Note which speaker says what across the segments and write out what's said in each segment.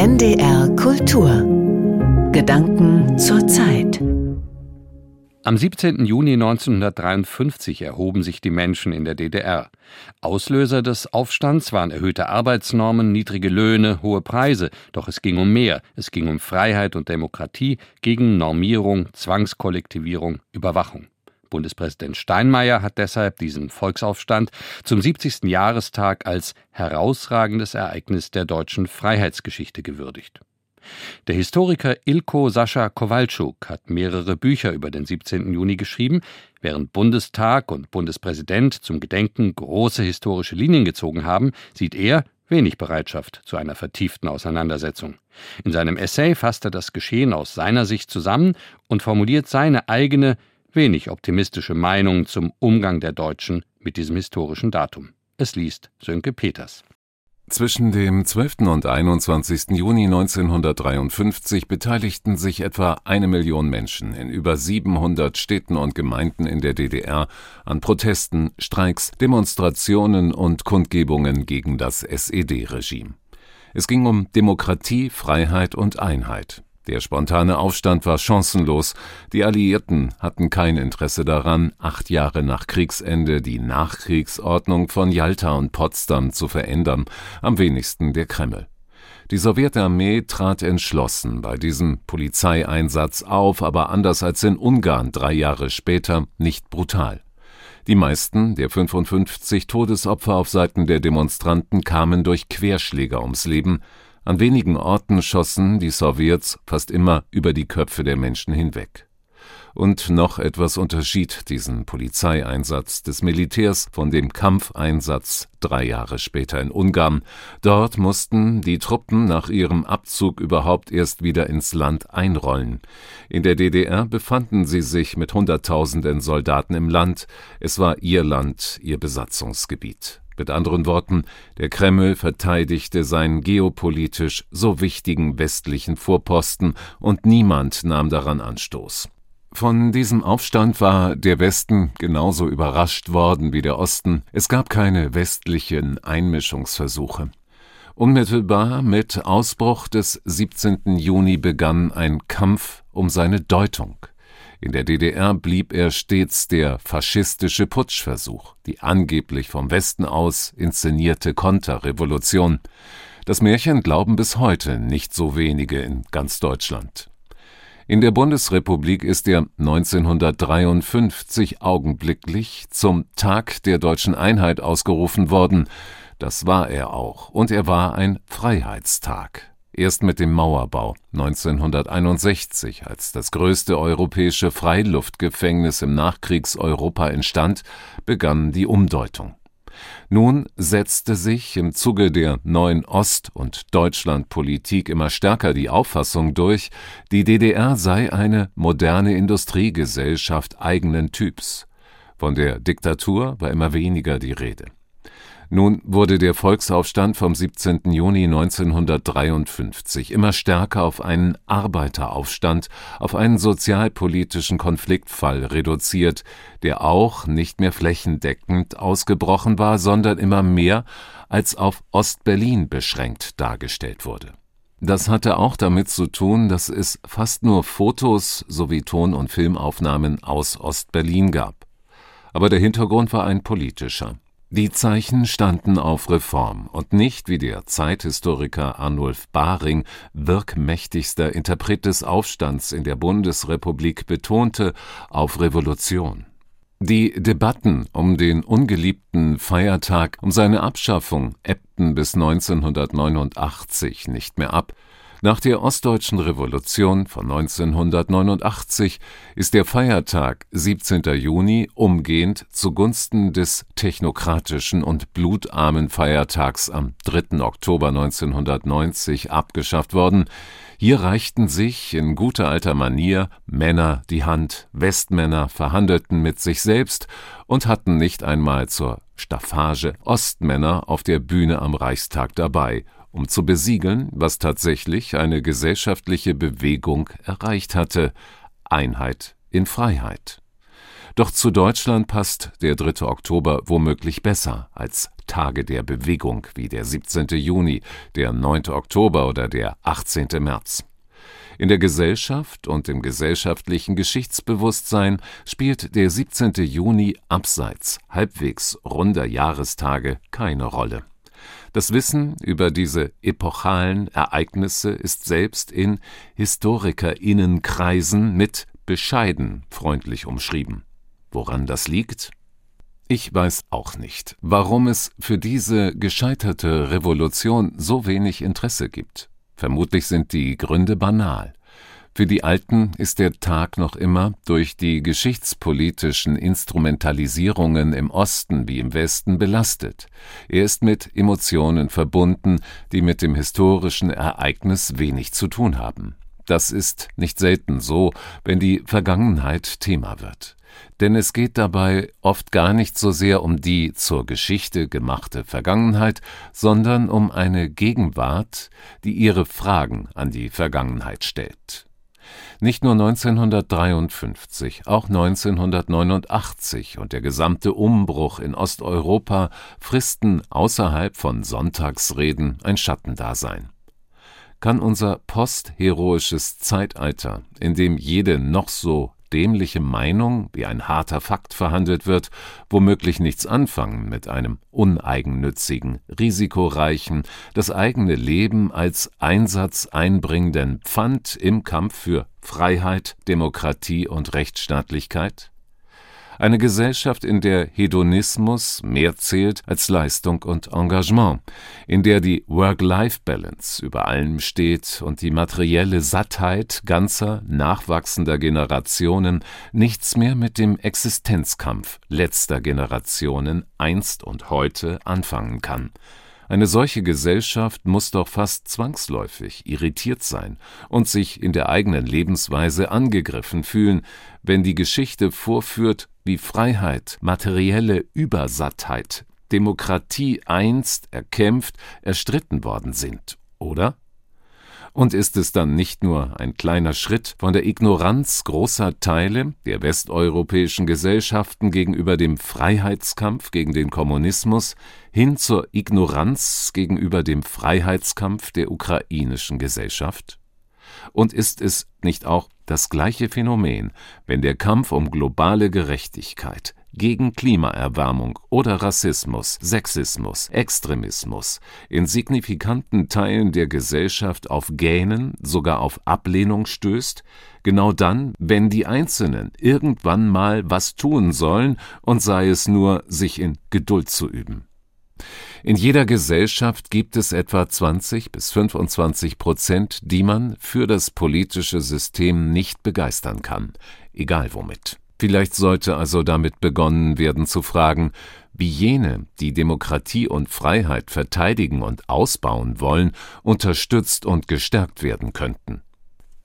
Speaker 1: NDR Kultur Gedanken zur Zeit
Speaker 2: am 17. Juni 1953 erhoben sich die Menschen in der DDR. Auslöser des Aufstands waren erhöhte Arbeitsnormen, niedrige Löhne, hohe Preise, doch es ging um mehr. Es ging um Freiheit und Demokratie gegen Normierung, Zwangskollektivierung, Überwachung. Bundespräsident Steinmeier hat deshalb diesen Volksaufstand zum 70. Jahrestag als herausragendes Ereignis der deutschen Freiheitsgeschichte gewürdigt. Der Historiker Ilko Sascha Kowalczuk hat mehrere Bücher über den 17. Juni geschrieben. Während Bundestag und Bundespräsident zum Gedenken große historische Linien gezogen haben, sieht er wenig Bereitschaft zu einer vertieften Auseinandersetzung. In seinem Essay fasst er das Geschehen aus seiner Sicht zusammen und formuliert seine eigene, wenig optimistische Meinung zum Umgang der Deutschen mit diesem historischen Datum. Es liest Sönke Peters.
Speaker 3: Zwischen dem 12. und 21. Juni 1953 beteiligten sich etwa eine Million Menschen in über 700 Städten und Gemeinden in der DDR an Protesten, Streiks, Demonstrationen und Kundgebungen gegen das SED-Regime. Es ging um Demokratie, Freiheit und Einheit. Der spontane Aufstand war chancenlos. Die Alliierten hatten kein Interesse daran, acht Jahre nach Kriegsende die Nachkriegsordnung von Jalta und Potsdam zu verändern, am wenigsten der Kreml. Die Sowjetarmee trat entschlossen bei diesem Polizeieinsatz auf, aber anders als in Ungarn drei Jahre später nicht brutal. Die meisten der 55 Todesopfer auf Seiten der Demonstranten kamen durch Querschläger ums Leben, an wenigen Orten schossen die Sowjets fast immer über die Köpfe der Menschen hinweg. Und noch etwas unterschied diesen Polizeieinsatz des Militärs von dem Kampfeinsatz drei Jahre später in Ungarn. Dort mussten die Truppen nach ihrem Abzug überhaupt erst wieder ins Land einrollen. In der DDR befanden sie sich mit Hunderttausenden Soldaten im Land. Es war ihr Land, ihr Besatzungsgebiet. Mit anderen Worten, der Kreml verteidigte seinen geopolitisch so wichtigen westlichen Vorposten und niemand nahm daran Anstoß. Von diesem Aufstand war der Westen genauso überrascht worden wie der Osten. Es gab keine westlichen Einmischungsversuche. Unmittelbar mit Ausbruch des 17. Juni begann ein Kampf um seine Deutung. In der DDR blieb er stets der faschistische Putschversuch, die angeblich vom Westen aus inszenierte Konterrevolution. Das Märchen glauben bis heute nicht so wenige in ganz Deutschland. In der Bundesrepublik ist er 1953 augenblicklich zum Tag der deutschen Einheit ausgerufen worden. Das war er auch, und er war ein Freiheitstag. Erst mit dem Mauerbau 1961, als das größte europäische Freiluftgefängnis im Nachkriegseuropa entstand, begann die Umdeutung. Nun setzte sich im Zuge der neuen Ost- und Deutschlandpolitik immer stärker die Auffassung durch, die DDR sei eine moderne Industriegesellschaft eigenen Typs. Von der Diktatur war immer weniger die Rede. Nun wurde der Volksaufstand vom 17. Juni 1953 immer stärker auf einen Arbeiteraufstand, auf einen sozialpolitischen Konfliktfall reduziert, der auch nicht mehr flächendeckend ausgebrochen war, sondern immer mehr als auf Ostberlin beschränkt dargestellt wurde. Das hatte auch damit zu tun, dass es fast nur Fotos sowie Ton- und Filmaufnahmen aus Ostberlin gab. Aber der Hintergrund war ein politischer. Die Zeichen standen auf Reform und nicht, wie der Zeithistoriker Arnulf Baring, wirkmächtigster Interpret des Aufstands in der Bundesrepublik betonte, auf Revolution. Die Debatten um den ungeliebten Feiertag, um seine Abschaffung ebbten bis 1989 nicht mehr ab, nach der Ostdeutschen Revolution von 1989 ist der Feiertag 17. Juni umgehend zugunsten des technokratischen und blutarmen Feiertags am 3. Oktober 1990 abgeschafft worden. Hier reichten sich in guter alter Manier Männer die Hand, Westmänner verhandelten mit sich selbst und hatten nicht einmal zur Staffage Ostmänner auf der Bühne am Reichstag dabei um zu besiegeln, was tatsächlich eine gesellschaftliche Bewegung erreicht hatte Einheit in Freiheit. Doch zu Deutschland passt der 3. Oktober womöglich besser als Tage der Bewegung wie der 17. Juni, der 9. Oktober oder der 18. März. In der Gesellschaft und im gesellschaftlichen Geschichtsbewusstsein spielt der 17. Juni abseits halbwegs runder Jahrestage keine Rolle. Das Wissen über diese epochalen Ereignisse ist selbst in Historikerinnenkreisen mit bescheiden freundlich umschrieben. Woran das liegt? Ich weiß auch nicht, warum es für diese gescheiterte Revolution so wenig Interesse gibt. Vermutlich sind die Gründe banal. Für die Alten ist der Tag noch immer durch die geschichtspolitischen Instrumentalisierungen im Osten wie im Westen belastet. Er ist mit Emotionen verbunden, die mit dem historischen Ereignis wenig zu tun haben. Das ist nicht selten so, wenn die Vergangenheit Thema wird denn es geht dabei oft gar nicht so sehr um die zur Geschichte gemachte Vergangenheit, sondern um eine Gegenwart, die ihre Fragen an die Vergangenheit stellt. Nicht nur 1953, auch 1989 und der gesamte Umbruch in Osteuropa fristen außerhalb von Sonntagsreden ein Schattendasein. Kann unser postheroisches Zeitalter, in dem jede noch so dämliche Meinung wie ein harter Fakt verhandelt wird, womöglich nichts anfangen mit einem uneigennützigen, risikoreichen, das eigene Leben als Einsatz einbringenden Pfand im Kampf für Freiheit, Demokratie und Rechtsstaatlichkeit? Eine Gesellschaft, in der Hedonismus mehr zählt als Leistung und Engagement, in der die Work-Life-Balance über allem steht und die materielle Sattheit ganzer, nachwachsender Generationen nichts mehr mit dem Existenzkampf letzter Generationen einst und heute anfangen kann. Eine solche Gesellschaft muss doch fast zwangsläufig irritiert sein und sich in der eigenen Lebensweise angegriffen fühlen, wenn die Geschichte vorführt, wie Freiheit, materielle Übersattheit, Demokratie einst erkämpft, erstritten worden sind, oder? Und ist es dann nicht nur ein kleiner Schritt von der Ignoranz großer Teile der westeuropäischen Gesellschaften gegenüber dem Freiheitskampf gegen den Kommunismus hin zur Ignoranz gegenüber dem Freiheitskampf der ukrainischen Gesellschaft? Und ist es nicht auch das gleiche Phänomen, wenn der Kampf um globale Gerechtigkeit, gegen Klimaerwärmung oder Rassismus, Sexismus, Extremismus in signifikanten Teilen der Gesellschaft auf Gähnen, sogar auf Ablehnung stößt, genau dann, wenn die Einzelnen irgendwann mal was tun sollen und sei es nur, sich in Geduld zu üben. In jeder Gesellschaft gibt es etwa 20 bis 25 Prozent, die man für das politische System nicht begeistern kann, egal womit. Vielleicht sollte also damit begonnen werden zu fragen, wie jene, die Demokratie und Freiheit verteidigen und ausbauen wollen, unterstützt und gestärkt werden könnten.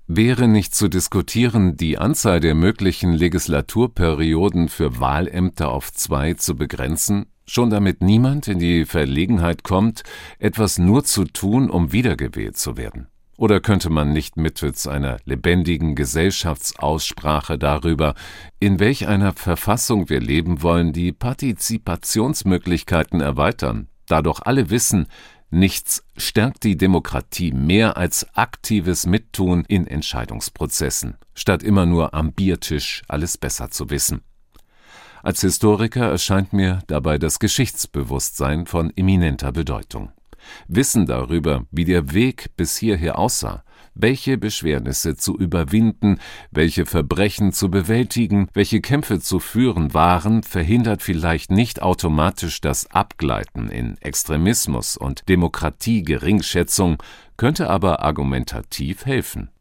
Speaker 3: Wäre nicht zu diskutieren, die Anzahl der möglichen Legislaturperioden für Wahlämter auf zwei zu begrenzen, schon damit niemand in die Verlegenheit kommt, etwas nur zu tun, um wiedergewählt zu werden? Oder könnte man nicht mittels einer lebendigen Gesellschaftsaussprache darüber, in welch einer Verfassung wir leben wollen, die Partizipationsmöglichkeiten erweitern, da doch alle wissen, nichts stärkt die Demokratie mehr als aktives Mittun in Entscheidungsprozessen, statt immer nur am Biertisch alles besser zu wissen. Als Historiker erscheint mir dabei das Geschichtsbewusstsein von eminenter Bedeutung. Wissen darüber, wie der Weg bis hierher aussah, welche Beschwernisse zu überwinden, welche Verbrechen zu bewältigen, welche Kämpfe zu führen waren, verhindert vielleicht nicht automatisch das Abgleiten in Extremismus und Demokratie-Geringschätzung, könnte aber argumentativ helfen.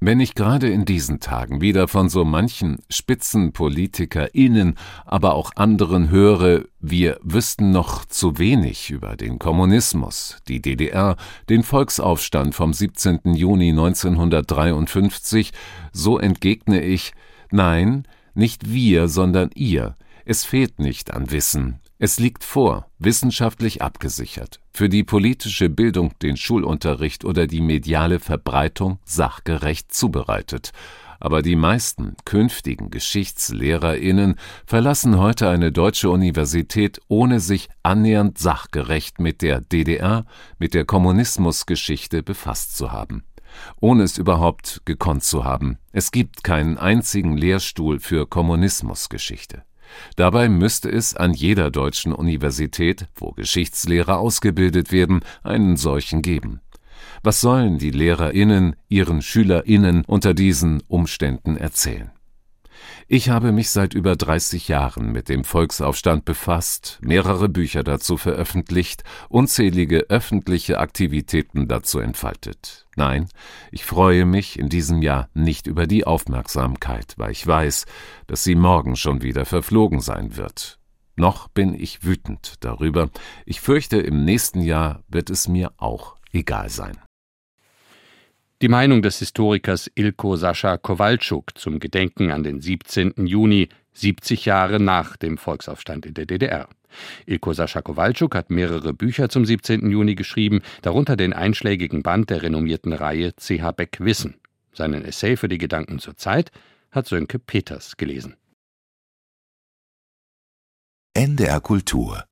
Speaker 3: Wenn ich gerade in diesen Tagen wieder von so manchen SpitzenpolitikerInnen, aber auch anderen höre, wir wüssten noch zu wenig über den Kommunismus, die DDR, den Volksaufstand vom 17. Juni 1953, so entgegne ich, nein, nicht wir, sondern ihr. Es fehlt nicht an Wissen, es liegt vor, wissenschaftlich abgesichert, für die politische Bildung, den Schulunterricht oder die mediale Verbreitung sachgerecht zubereitet. aber die meisten künftigen GeschichtslehrerInnen verlassen heute eine deutsche Universität, ohne sich annähernd sachgerecht mit der DDR, mit der Kommunismusgeschichte befasst zu haben. Ohne es überhaupt gekonnt zu haben. Es gibt keinen einzigen Lehrstuhl für Kommunismusgeschichte. Dabei müsste es an jeder deutschen Universität, wo Geschichtslehrer ausgebildet werden, einen solchen geben. Was sollen die Lehrerinnen ihren Schülerinnen unter diesen Umständen erzählen? Ich habe mich seit über 30 Jahren mit dem Volksaufstand befasst, mehrere Bücher dazu veröffentlicht, unzählige öffentliche Aktivitäten dazu entfaltet. Nein, ich freue mich in diesem Jahr nicht über die Aufmerksamkeit, weil ich weiß, dass sie morgen schon wieder verflogen sein wird. Noch bin ich wütend darüber. Ich fürchte, im nächsten Jahr wird es mir auch egal sein.
Speaker 2: Die Meinung des Historikers Ilko Sascha Kowalczuk zum Gedenken an den 17. Juni, 70 Jahre nach dem Volksaufstand in der DDR. Ilko Sascha Kowalczuk hat mehrere Bücher zum 17. Juni geschrieben, darunter den einschlägigen Band der renommierten Reihe CH Beck Wissen. Seinen Essay für die Gedanken zur Zeit hat Sönke Peters gelesen.
Speaker 4: NDR Kultur